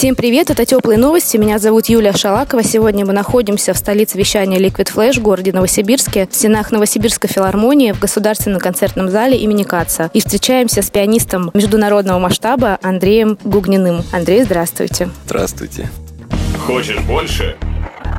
Всем привет, это «Теплые новости». Меня зовут Юлия Шалакова. Сегодня мы находимся в столице вещания Liquid Flash, городе Новосибирске, в стенах Новосибирской филармонии, в Государственном концертном зале имени Каца. И встречаемся с пианистом международного масштаба Андреем Гугниным. Андрей, здравствуйте. Здравствуйте. Хочешь больше?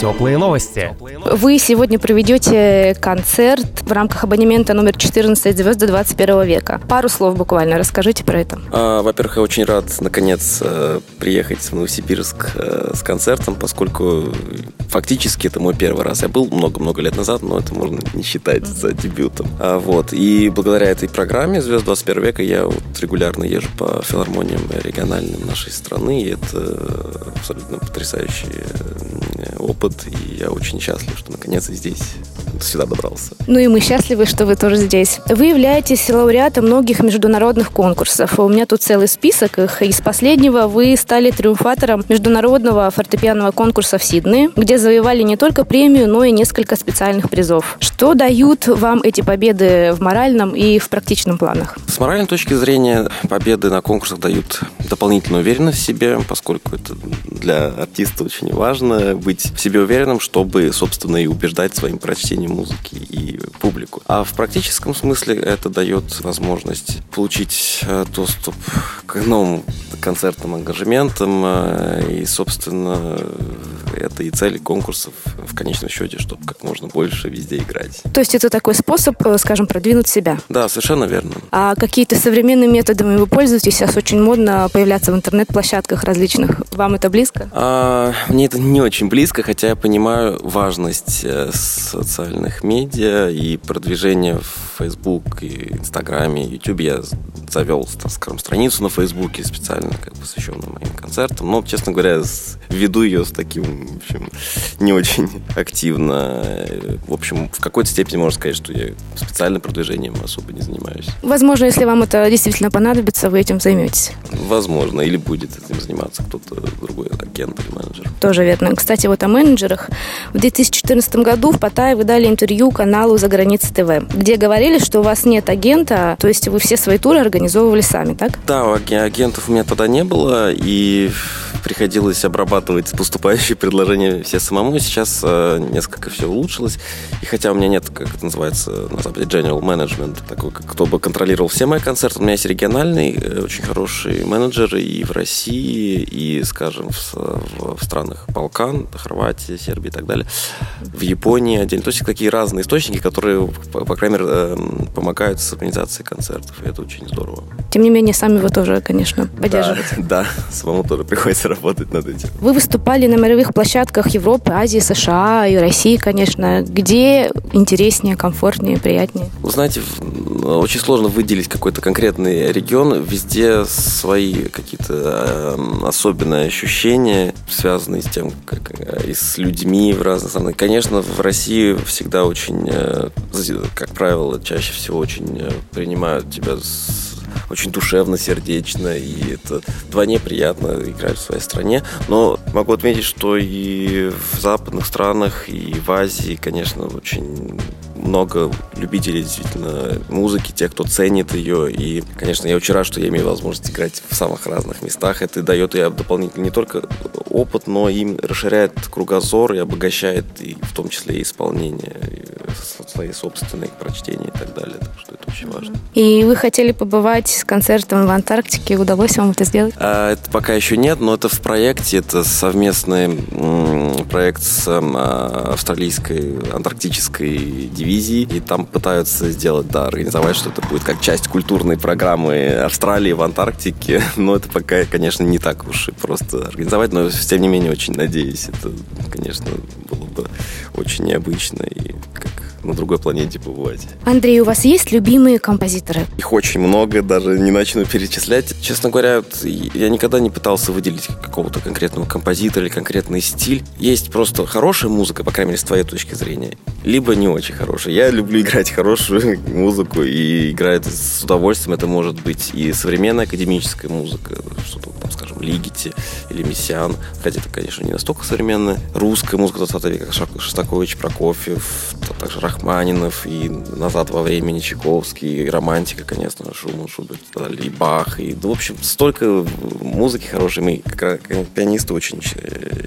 Теплые новости. Вы сегодня проведете концерт в рамках абонемента номер 14 «Звезды 21 века». Пару слов буквально расскажите про это. А, во-первых, я очень рад, наконец, э, приехать в Новосибирск э, с концертом, поскольку фактически это мой первый раз. Я был много-много лет назад, но это можно не считать за дебютом. А, вот. И благодаря этой программе «Звезд 21 века» я вот регулярно езжу по филармониям региональным нашей страны, и это абсолютно потрясающий э, опыт, и я очень счастлив, что наконец здесь сюда добрался. Ну и мы счастливы, что вы тоже здесь. Вы являетесь лауреатом многих международных конкурсов. У меня тут целый список их. Из последнего вы стали триумфатором международного фортепианного конкурса в Сиднее, где завоевали не только премию, но и несколько специальных призов. Что дают вам эти победы в моральном и в практичном планах? С моральной точки зрения победы на конкурсах дают дополнительную уверенность в себе, поскольку это для артиста очень важно быть в себе уверенным, чтобы, собственно, и убеждать своим прочтением музыки и публику. А в практическом смысле это дает возможность получить э, доступ к новым концертным ангажементам э, и, собственно, это и цель конкурсов в конечном счете, чтобы как можно больше везде играть. То есть это такой способ, э, скажем, продвинуть себя. Да, совершенно верно. А какие-то современными методами вы пользуетесь? Сейчас очень модно появляться в интернет-площадках различных. Вам это близко? А, мне это не очень близко, хотя я понимаю важность э, социальных медиа и продвижения в Facebook, и Инстаграме, и YouTube. Я завел, так скажем, страницу на Фейсбуке специально как посвященную моим концертам. Но, честно говоря, веду ее с таким, в общем, не очень активно. В общем, в какой-то степени можно сказать, что я специальным продвижением особо не занимаюсь. Возможно, если вам это действительно понадобится, вы этим займетесь. Возможно, или будет этим заниматься кто-то другой, агент или менеджер. Тоже верно. Кстати, вот о менеджерах. В 2014 году в Паттайе вы дали интервью каналу «За границей ТВ», где говорили, что у вас нет агента, то есть вы все свои туры организовывали сами, так? Да, аги- агентов у меня тогда не было, и приходилось обрабатывать поступающие предложения все самому. Сейчас э, несколько все улучшилось. И хотя у меня нет, как это называется на Западе, general management, такой, кто бы контролировал все мои концерты, у меня есть региональный, э, очень хороший менеджер и в России, и, скажем, в, в- в странах Балкан, Хорватия, Сербия и так далее. В Японии отдельно. То есть такие разные источники, которые, по, крайней мере, э, помогают с организацией концертов. И это очень здорово. Тем не менее, сами вы тоже, конечно, поддерживаете. Да, да, самому тоже приходится работать над этим. Вы выступали на мировых площадках Европы, Азии, США и России, конечно. Где интереснее, комфортнее, приятнее? Вы знаете, очень сложно выделить какой-то конкретный регион. Везде свои какие-то эм, особенные ощущения, связанные с тем, как э, и с людьми в разных странах. Конечно, в России всегда очень, э, как правило, чаще всего очень э, принимают тебя с очень душевно, сердечно, и это вдвойне приятно играть в своей стране. Но могу отметить, что и в западных странах, и в Азии, конечно, очень много любителей действительно музыки, тех, кто ценит ее. И, конечно, я очень рад, что я имею возможность играть в самых разных местах. Это дает и дополнительно не только опыт, но и расширяет кругозор и обогащает, и в том числе и исполнение, и свои собственные прочтения и так далее. Так что это очень важно. И вы хотели побывать с концертом в Антарктике. Удалось вам это сделать? А, Это пока еще нет, но это в проекте. Это совместный м, проект с м, а, австралийской антарктической дивизией. И там пытаются сделать, да, организовать, что это будет как часть культурной программы Австралии в Антарктике. Но это пока, конечно, не так уж и просто организовать. Но, тем не менее, очень надеюсь. Это, конечно, было бы очень необычно и как на другой планете побывать. Андрей, у вас есть любимые композиторы? Их очень много, даже не начну перечислять. Честно говоря, вот я никогда не пытался выделить какого-то конкретного композитора или конкретный стиль. Есть просто хорошая музыка, по крайней мере, с твоей точки зрения, либо не очень хорошая. Я люблю играть хорошую музыку и играю с удовольствием. Это может быть и современная академическая музыка, что-то там, скажем, Лигити или Мессиан. Хотя это, конечно, не настолько современная. Русская музыка 20 века, как Шостакович, Прокофьев, также Рахманинов и «Назад во времени» Чайковский, и романтика, конечно, Шуман, Шуберт, и Бах. И, ну, в общем, столько музыки хорошей. Мы, как пианисты, очень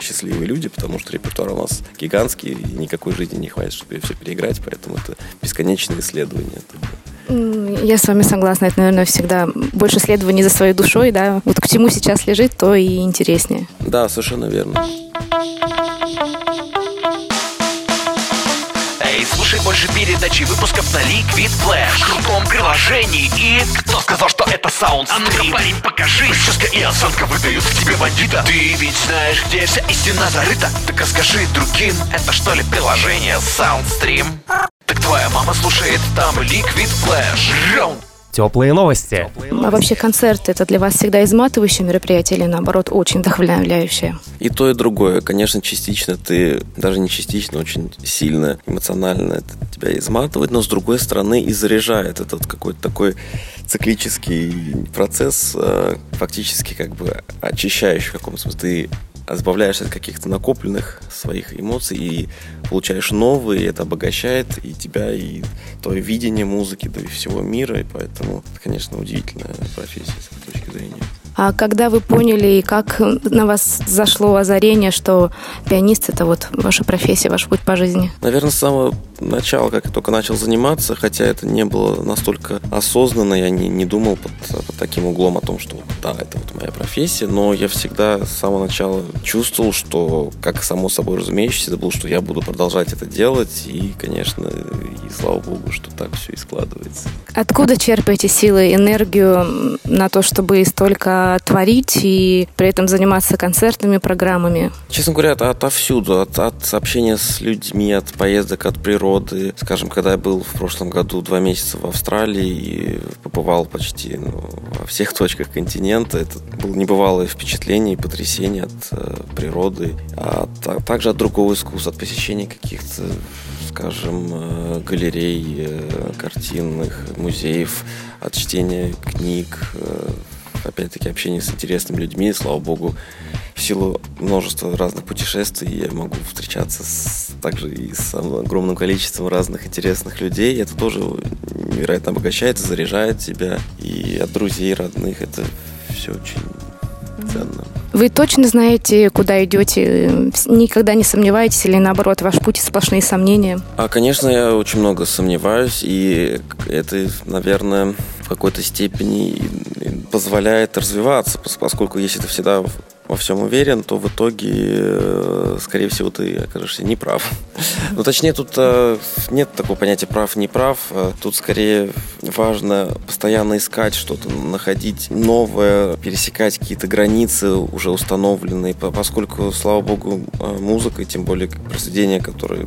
счастливые люди, потому что репертуар у нас гигантский, и никакой жизни не хватит, чтобы все переиграть, поэтому это бесконечное исследование. Я с вами согласна. Это, наверное, всегда больше исследований за своей душой, да. Вот к чему сейчас лежит, то и интереснее. Да, совершенно верно. Больше передачи выпусков на Liquid Flash. В крутом приложении. И... Кто сказал, что это саунд А ну-ка, парень, покажи. Прическа и осанка выдают в тебе бандита. Ты ведь знаешь, где вся истина зарыта? Так расскажи другим, это что ли приложение Soundstream? Так твоя мама слушает там Liquid Flash. Раунд теплые новости. А вообще концерт это для вас всегда изматывающее мероприятие или наоборот очень вдохновляющее? И то, и другое. Конечно, частично ты, даже не частично, очень сильно эмоционально это тебя изматывает, но с другой стороны и заряжает этот какой-то такой циклический процесс, э, фактически как бы очищающий в каком смысле. Ты избавляешься от каких-то накопленных своих эмоций и получаешь новые, и это обогащает и тебя, и твое видение музыки, да и всего мира, и поэтому это, конечно, удивительная профессия А когда вы поняли, и как на вас зашло озарение, что пианист – это вот ваша профессия, ваш путь по жизни? Наверное, с самого начала, как я только начал заниматься, хотя это не было настолько осознанно, я не, не думал под, под таким углом о том, что да, это вот моя профессия, но я всегда с самого начала чувствовал, что, как само собой разумеющееся, это было, что я буду продолжать это делать, и, конечно, и слава богу, что так все и складывается. Откуда черпаете силы, энергию на то, чтобы столько творить и при этом заниматься концертными программами? Честно говоря, это отовсюду, от, от общения с людьми, от поездок, от природы. Скажем, когда я был в прошлом году два месяца в Австралии и побывал почти ну, во всех точках континента, это было небывалое впечатление и потрясение от э, природы, а, а также от другого искусства, от посещения каких-то скажем, э, галерей, э, картинных, музеев, от чтения книг, э, опять-таки общение с интересными людьми, слава богу, в силу множества разных путешествий я могу встречаться с, также и с огромным количеством разных интересных людей. Это тоже невероятно обогащает, заряжает тебя. И от друзей, родных это все очень ценно. Вы точно знаете, куда идете? Никогда не сомневаетесь или наоборот, ваш путь сплошные сомнения? А, конечно, я очень много сомневаюсь, и это, наверное, в какой-то степени позволяет развиваться, поскольку если ты всегда во всем уверен, то в итоге, э, скорее всего, ты окажешься неправ. Ну, точнее, тут э, нет такого понятия прав-не прав. Э, тут скорее важно постоянно искать что-то, находить новое, пересекать какие-то границы уже установленные, поскольку, слава богу, музыка, тем более произведения, которые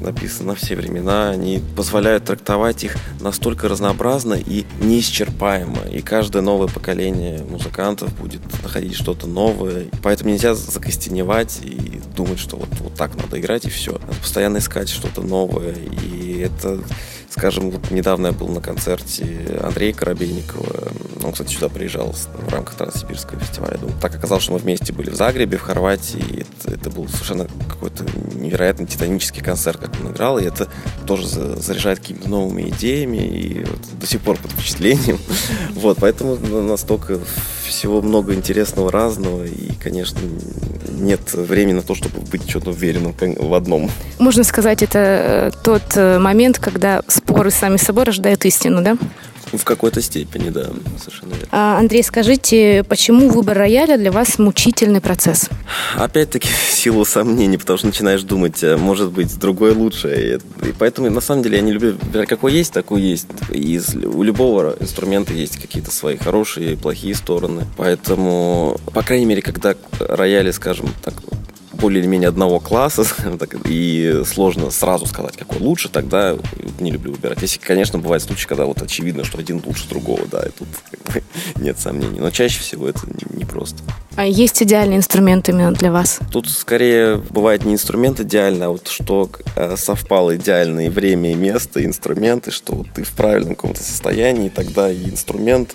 написаны на все времена, они позволяют трактовать их настолько разнообразно и неисчерпаемо. И каждое новое поколение музыкантов будет находить что-то новое. Поэтому нельзя закостеневать и думать, что вот, вот так надо играть и все. Надо постоянно искать что-то новое. И это Скажем, вот недавно я был на концерте Андрея Коробейникова. Он, кстати, сюда приезжал в рамках Транссибирского фестиваля. Думаю, так оказалось, что мы вместе были в Загребе, в Хорватии. Это, это был совершенно какой-то невероятно титанический концерт, как он играл. И это тоже заряжает какими-то новыми идеями. И вот до сих пор под впечатлением. Вот, поэтому настолько всего много интересного, разного. И, конечно, нет времени на то, чтобы быть что-то уверенным в одном. Можно сказать, это э, тот э, момент, когда споры сами собой рождают истину, да? В какой-то степени, да, совершенно верно. А, Андрей, скажите, почему выбор рояля для вас мучительный процесс? Опять-таки, в силу сомнений, потому что начинаешь думать, а может быть, другое лучше. И, и поэтому, на самом деле, я не люблю, какой есть, такой есть. И у любого инструмента есть какие-то свои хорошие и плохие стороны. Поэтому, по крайней мере, когда рояли, скажем так, более или менее одного класса, так, и сложно сразу сказать, какой лучше, тогда не люблю выбирать. Если, конечно, бывают случаи, когда вот очевидно, что один лучше другого, да, и тут как бы, нет сомнений. Но чаще всего это непросто. А есть идеальный инструмент именно для вас? Тут скорее бывает не инструмент идеальный, а вот что э, совпало идеально и время, и место, и инструменты, что вот ты в правильном каком-то состоянии, и тогда и инструмент,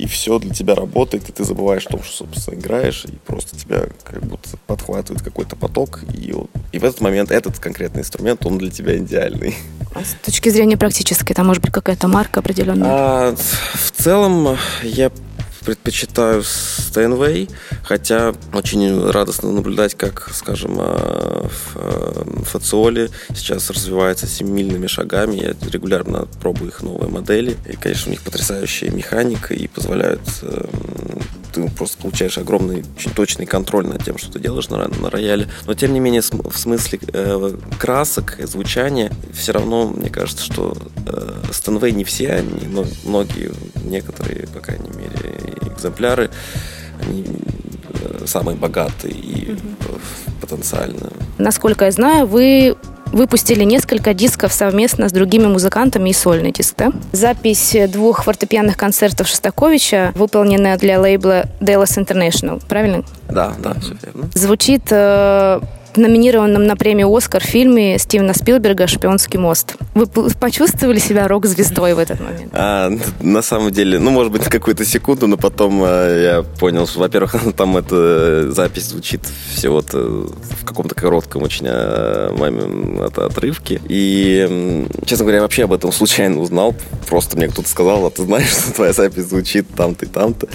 и все для тебя работает, и ты забываешь о том, что, собственно, играешь, и просто тебя как будто подхватывает какой-то поток, и, вот, и в этот момент этот конкретный инструмент, он для тебя идеальный. А с точки зрения практической, там может быть какая-то марка определенная? А, в целом, я предпочитаю Steinway, хотя очень радостно наблюдать, как, скажем, в Фациоле сейчас развивается семимильными шагами. Я регулярно пробую их новые модели. И, конечно, у них потрясающая механика и позволяют э, ты просто получаешь огромный, очень точный контроль над тем, что ты делаешь на, на рояле. Но, тем не менее, в смысле э, красок, звучания, все равно, мне кажется, что э, Стэнвей не все они, но многие, некоторые, по крайней мере, экземпляры, они э, самые богатые и угу. потенциально. Насколько я знаю, вы выпустили несколько дисков совместно с другими музыкантами и сольный диск, да? Запись двух фортепианных концертов Шостаковича, выполненная для лейбла Dallas International, правильно? Да, да, все верно. Звучит э, номинированном на премию «Оскар» фильме Стивена Спилберга «Шпионский мост». Вы почувствовали себя рок-звездой в этот момент? А, на самом деле, ну, может быть, какую-то секунду, но потом а, я понял, что, во-первых, там эта запись звучит всего-то в каком-то коротком очень а, маме от, отрывке. И, честно говоря, я вообще об этом случайно узнал. Просто мне кто-то сказал, а ты знаешь, что твоя запись звучит там-то и там-то.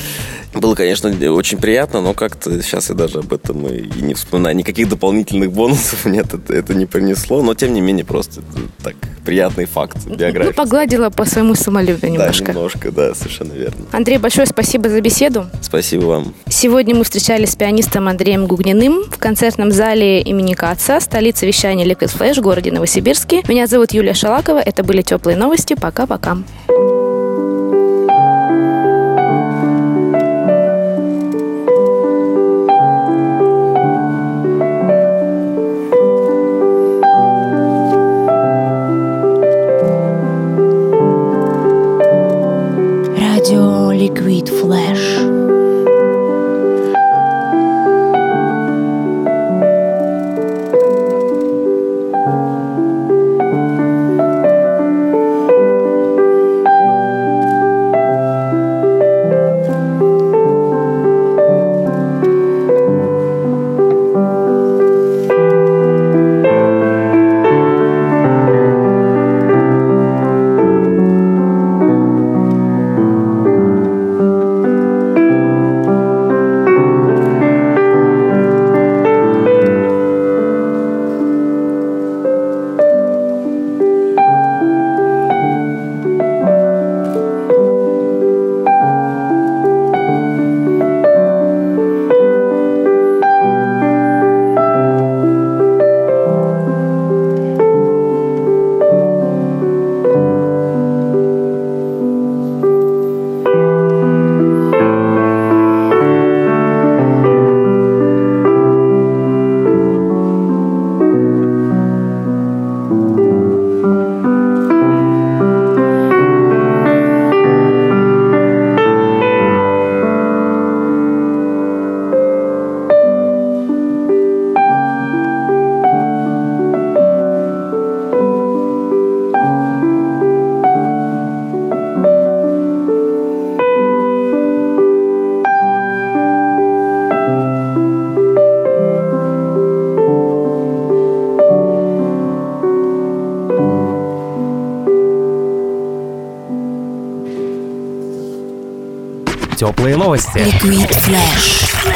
Было, конечно, очень приятно, но как-то сейчас я даже об этом и не вспоминаю. Никаких дополнительных бонусов нет, это, это не принесло, но тем не менее просто так приятный факт биографии. Ну, погладила по своему самолюбию немножко. Да, немножко, да, совершенно верно. Андрей, большое спасибо за беседу. Спасибо вам. Сегодня мы встречались с пианистом Андреем Гугниным в концертном зале имени Каца, столице вещания Liquid Flash в городе Новосибирске. Меня зовут Юлия Шалакова. Это были теплые новости. Пока-пока. Liquid Liquid Flash.